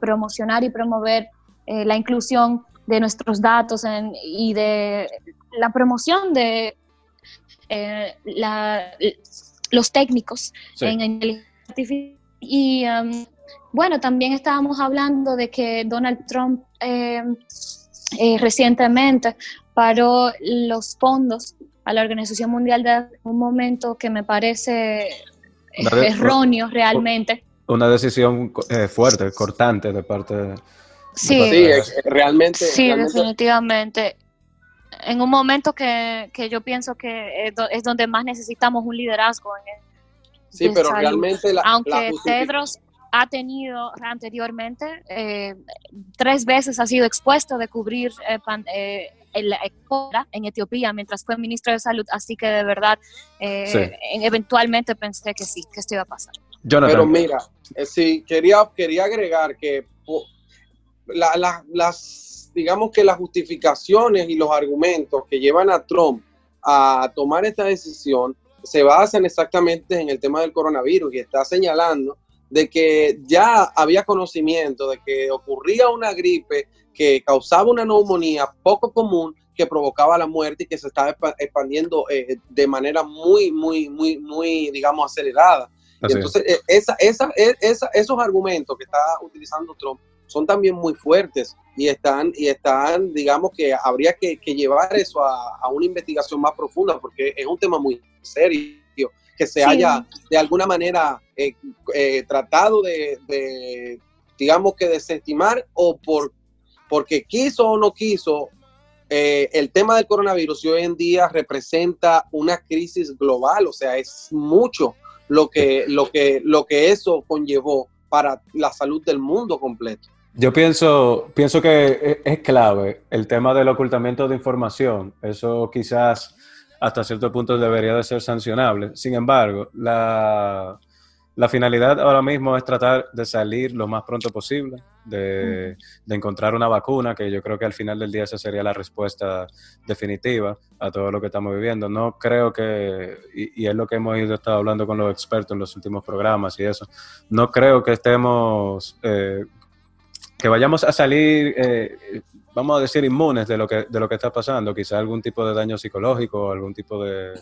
promocionar y promover la inclusión de nuestros datos y de la promoción de eh, los técnicos en inteligencia artificial. Y um, bueno, también estábamos hablando de que Donald Trump em, eh, recientemente paró los fondos a la Organización Mundial de un momento que me parece erróneo realmente. Una decisión eh, fuerte, cortante de parte de... Sí, realmente. Sí, definitivamente en un momento que, yo pienso que es, donde más necesitamos un liderazgo. En sí, pero realmente la, Aunque Tedros ha tenido anteriormente, eh, tres veces ha sido expuesto de cubrir eh, eh el en Etiopía mientras fue ministro de Salud, así que de verdad, eh, eventualmente pensé que sí, que esto iba a pasar. Pero mira, sí, quería, quería agregar que las digamos que las justificaciones y los argumentos que llevan a Trump a tomar esta decisión se basan exactamente en el tema del coronavirus y está señalando de que ya había conocimiento de que ocurría una gripe que causaba una neumonía poco común que provocaba la muerte y que se estaba expandiendo eh, de manera muy, muy, muy, muy, digamos, acelerada. entonces, eh, esa, esa, esa, esos argumentos que está utilizando Trump son también muy fuertes y están, y están digamos que habría que, llevar eso a, una investigación más profunda porque es un tema muy serio que se haya de alguna manera eh, eh, tratado de, digamos que desestimar o por porque quiso o no quiso eh, el tema del coronavirus y hoy en día representa una crisis global, o sea, es mucho lo que, lo que, lo que eso conllevó para la salud del mundo completo. Yo pienso, pienso que es clave el tema del ocultamiento de información. Eso quizás hasta cierto punto debería de ser sancionable. Sin embargo, la, la finalidad ahora mismo es tratar de salir lo más pronto posible, de, encontrar una vacuna, que yo creo que al final del día esa sería la respuesta definitiva a todo lo que estamos viviendo. No creo que, y, es lo que hemos ido estado hablando con los expertos en los últimos programas y eso, no creo que estemos, eh, que vayamos a salir, eh, vamos a decir, inmunes de lo que, de lo que está pasando, quizá algún tipo de daño psicológico, algún tipo de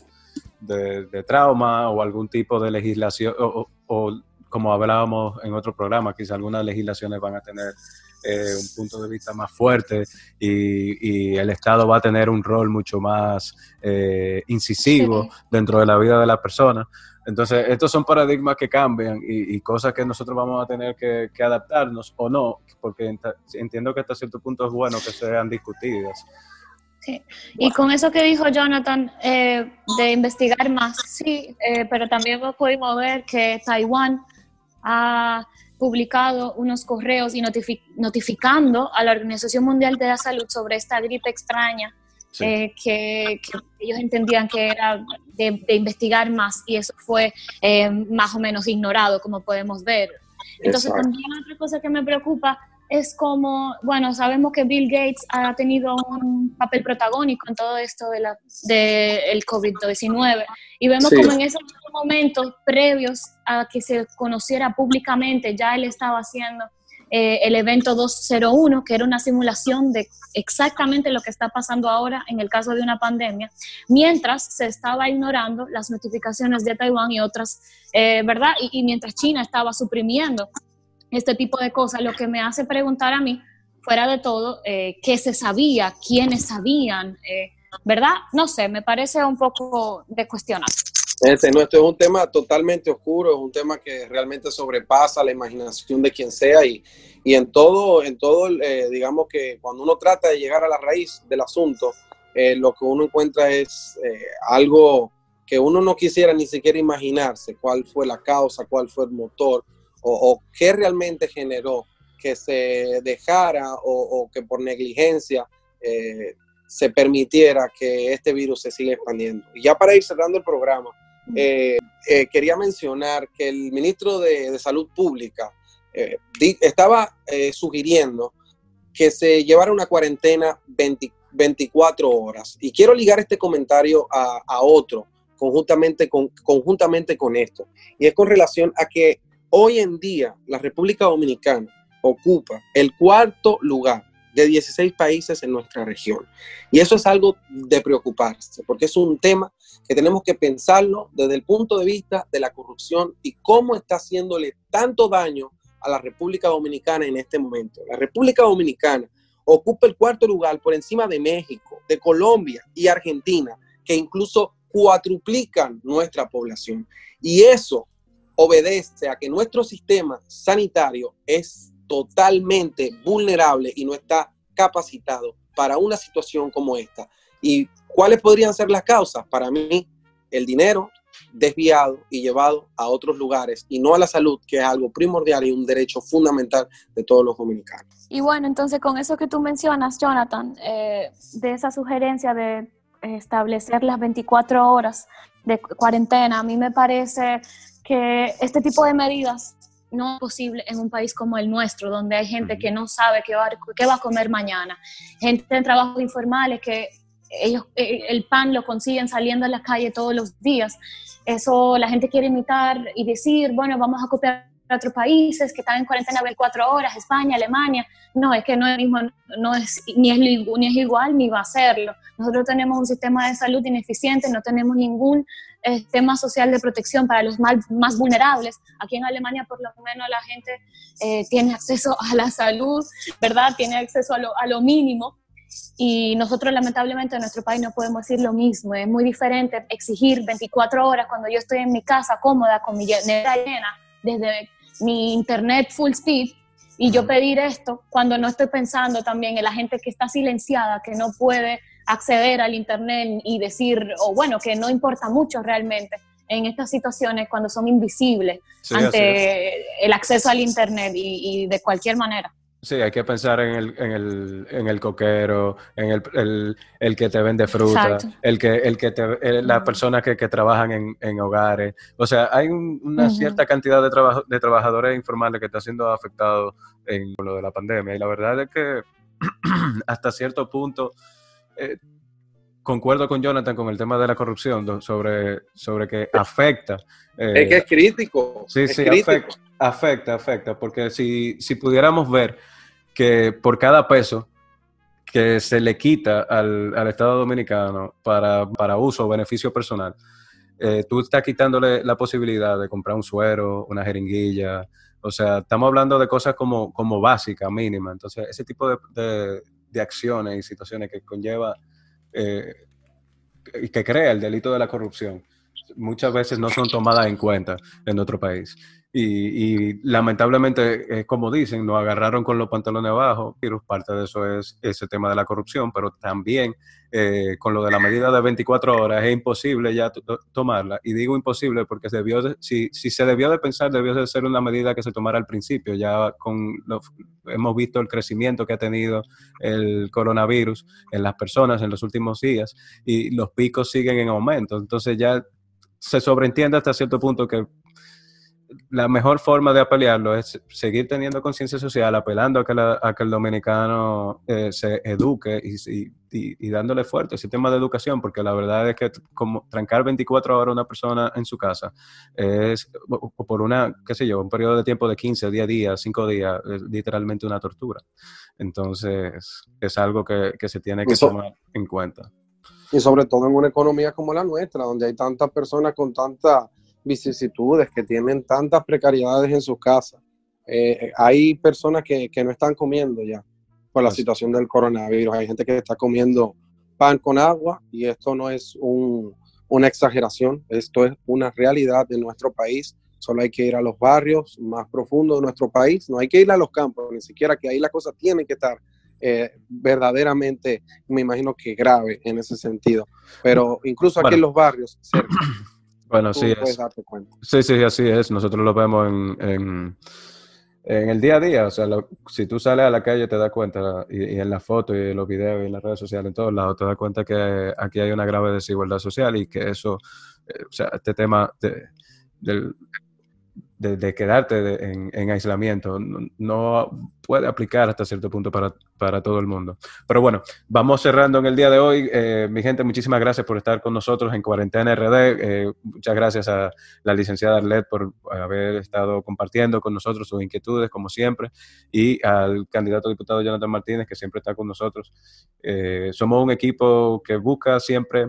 de, trauma o algún tipo de legislación, o, como hablábamos en otro programa, quizá algunas legislaciones van a tener eh, un punto de vista más fuerte y, el Estado va a tener un rol mucho más eh, incisivo dentro de la vida de la persona. Entonces, estos son paradigmas que cambian y, cosas que nosotros vamos a tener que, que, adaptarnos o no, porque entiendo que hasta cierto punto es bueno que sean discutidas. Sí. Y con eso que dijo Jonathan eh, de investigar más, sí, eh, pero también pudimos ver que Taiwán ha publicado unos correos y notificando a la Organización Mundial de la Salud sobre esta gripe extraña eh, que, ellos entendían que era de, investigar más y eso fue más o menos ignorado, como podemos ver. Entonces, también otra cosa que me preocupa es como, bueno, sabemos que Bill Gates ha tenido un papel protagónico en todo esto de la, de el COVID-19 y vemos como en esos momentos previos a que se conociera públicamente, ya él estaba haciendo eh, el evento 201, que era una simulación de exactamente lo que está pasando ahora en el caso de una pandemia, mientras se estaba ignorando las notificaciones de Taiwán y otras, eh, ¿verdad? y mientras China estaba suprimiendo este tipo de cosas, lo que me hace preguntar a mí, fuera de todo, eh, qué se sabía, quiénes sabían, eh, ¿verdad? No sé, me parece un poco de cuestionar. Este, no, esto es un tema totalmente oscuro, es un tema que realmente sobrepasa la imaginación de quien sea y, y en todo, en todo eh, digamos que cuando uno trata de llegar a la raíz del asunto, lo que uno encuentra es algo que uno no quisiera ni siquiera imaginarse, cuál fue la causa, cuál fue el motor, o, qué realmente generó que se dejara o, que por negligencia eh, se permitiera que este virus se siga expandiendo. Y ya para ir cerrando el programa, eh, eh, quería mencionar que el ministro de, Salud Pública estaba sugiriendo que se llevara una cuarentena 24 horas. Y quiero ligar este comentario a, otro conjuntamente con, conjuntamente con esto. Y es con relación a que Hoy en día, la República Dominicana ocupa el cuarto lugar de 16 países en nuestra región. Y eso es algo de preocuparse, porque es un tema que tenemos que pensarlo desde el punto de vista de la corrupción y cómo está haciéndole tanto daño a la República Dominicana en este momento. La República Dominicana ocupa el cuarto lugar por encima de México, de Colombia y Argentina, que incluso cuatruplican nuestra población. Y eso obedece a que nuestro sistema sanitario es totalmente vulnerable y no está capacitado para una situación como esta. ¿Y cuáles podrían ser las causas? Para mí, el dinero desviado y llevado a otros lugares y no a la salud, que es algo primordial y un derecho fundamental de todos los dominicanos. Y bueno, entonces con eso que tú mencionas, Jonathan, eh, de esa sugerencia de establecer las 24 horas de cuarentena, a mí me parece que este tipo de medidas no es posible en un país como el nuestro, donde hay gente que no sabe qué va, qué va a comer mañana, gente en trabajos informales que ellos eh, el pan lo consiguen saliendo a la calle todos los días. Eso la gente quiere imitar y decir, bueno, vamos a copiar a otros países que están en cuarentena 24 horas, España, Alemania. No, es que no es, mismo, no es, ni, es, ni es igual ni va a serlo. Nosotros tenemos un sistema de salud ineficiente, no tenemos ningún eh, tema social de protección para los más, más vulnerables. Aquí en Alemania, por lo menos, la gente eh, tiene acceso a la salud, ¿verdad? Tiene acceso a lo, a lo mínimo. Y nosotros lamentablemente en nuestro país no podemos decir lo mismo. Es muy diferente exigir 24 horas cuando yo estoy en mi casa cómoda con mi nevera llena, desde mi internet full speed, y yo pedir esto cuando no estoy pensando también en la gente que está silenciada, que no puede acceder al internet y decir, o bueno, que no importa mucho realmente en estas situaciones cuando son invisibles ante el acceso al internet y de cualquier manera. Sí, hay que pensar en el, en el, en el coquero, en el, el, el, que te vende fruta, el que, el que te, las personas que, que trabajan en, en, hogares. O sea, hay una cierta cantidad de, trabajo, de trabajadores informales que está siendo afectados en lo de la pandemia. Y la verdad es que hasta cierto punto eh, concuerdo con Jonathan con el tema de la corrupción, sobre, sobre que afecta. es que es crítico. Sí, sí, Afecta, afecta, afecta, porque si, si pudiéramos ver que por cada peso que se le quita al, Estado Dominicano para, uso o beneficio personal, eh, tú estás quitándole la posibilidad de comprar un suero, una jeringuilla, o sea, estamos hablando de cosas como, como básicas, mínimas. Entonces, ese tipo de, de, acciones y situaciones que conlleva eh, y que crea el delito de la corrupción, muchas veces no son tomadas en cuenta en nuestro país. Y, lamentablemente, eh, como dicen, nos agarraron con los pantalones abajo. Parte de eso es ese tema de la corrupción, pero también eh, con lo de la medida de 24 horas es imposible ya tomarla. Y digo imposible porque debió si, si, se debió de pensar, debió de ser una medida que se tomara al principio. Ya con hemos visto el crecimiento que ha tenido el coronavirus en las personas en los últimos días y los picos siguen en aumento. Entonces ya se sobreentiende hasta cierto punto que la mejor forma de apelearlo es seguir teniendo conciencia social, apelando a que, a que el dominicano eh, se eduque y, y, dándole fuerte ese tema de educación, porque la verdad es que como trancar 24 horas a una persona en su casa es, por una, qué sé yo, un periodo de tiempo de 15, 10 días, 5 días, es literalmente una tortura. Entonces, es algo que, que se tiene que tomar en cuenta. Y sobre todo en una economía como la nuestra, donde hay tantas personas con tanta vicisitudes, que tienen tantas precariedades en sus casas. Eh, hay personas que, que, no están comiendo ya por la situación del coronavirus. Hay gente que está comiendo pan con agua y esto no es un, una exageración, esto es una realidad de nuestro país. Solo hay que ir a los barrios más profundos de nuestro país, no hay que ir a los campos, ni siquiera que ahí la cosa tiene que estar eh, verdaderamente, me imagino que grave en ese sentido. Pero incluso aquí en los barrios, cerca, Bueno, sí, es. Sí, sí, así es. Nosotros lo vemos en, en, el día a día. O sea, si tú sales a la calle te das cuenta, y, en la foto y en los videos y en las redes sociales, en todos lados, te das cuenta que aquí hay una grave desigualdad social y que eso, eh, o sea, este tema de, del de, quedarte en, aislamiento. No, puede aplicar hasta cierto punto para, todo el mundo. Pero bueno, vamos cerrando en el día de hoy. Eh, mi gente, muchísimas gracias por estar con nosotros en Cuarentena RD. Eh, muchas gracias a la licenciada Arlet por haber estado compartiendo con nosotros sus inquietudes, como siempre, y al candidato diputado Jonathan Martínez, que siempre está con nosotros. Eh, somos un equipo que busca siempre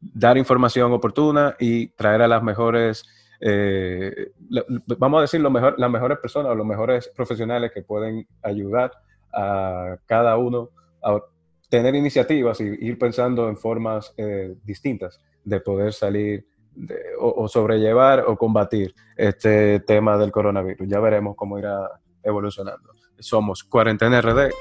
dar información oportuna y traer a las mejores eh, vamos a decir, lo mejor, las mejores personas o los mejores profesionales que pueden ayudar a cada uno a tener iniciativas y ir pensando en formas eh, distintas de poder salir o, sobrellevar o combatir este tema del coronavirus. Ya veremos cómo irá evolucionando. Somos Cuarentena RD.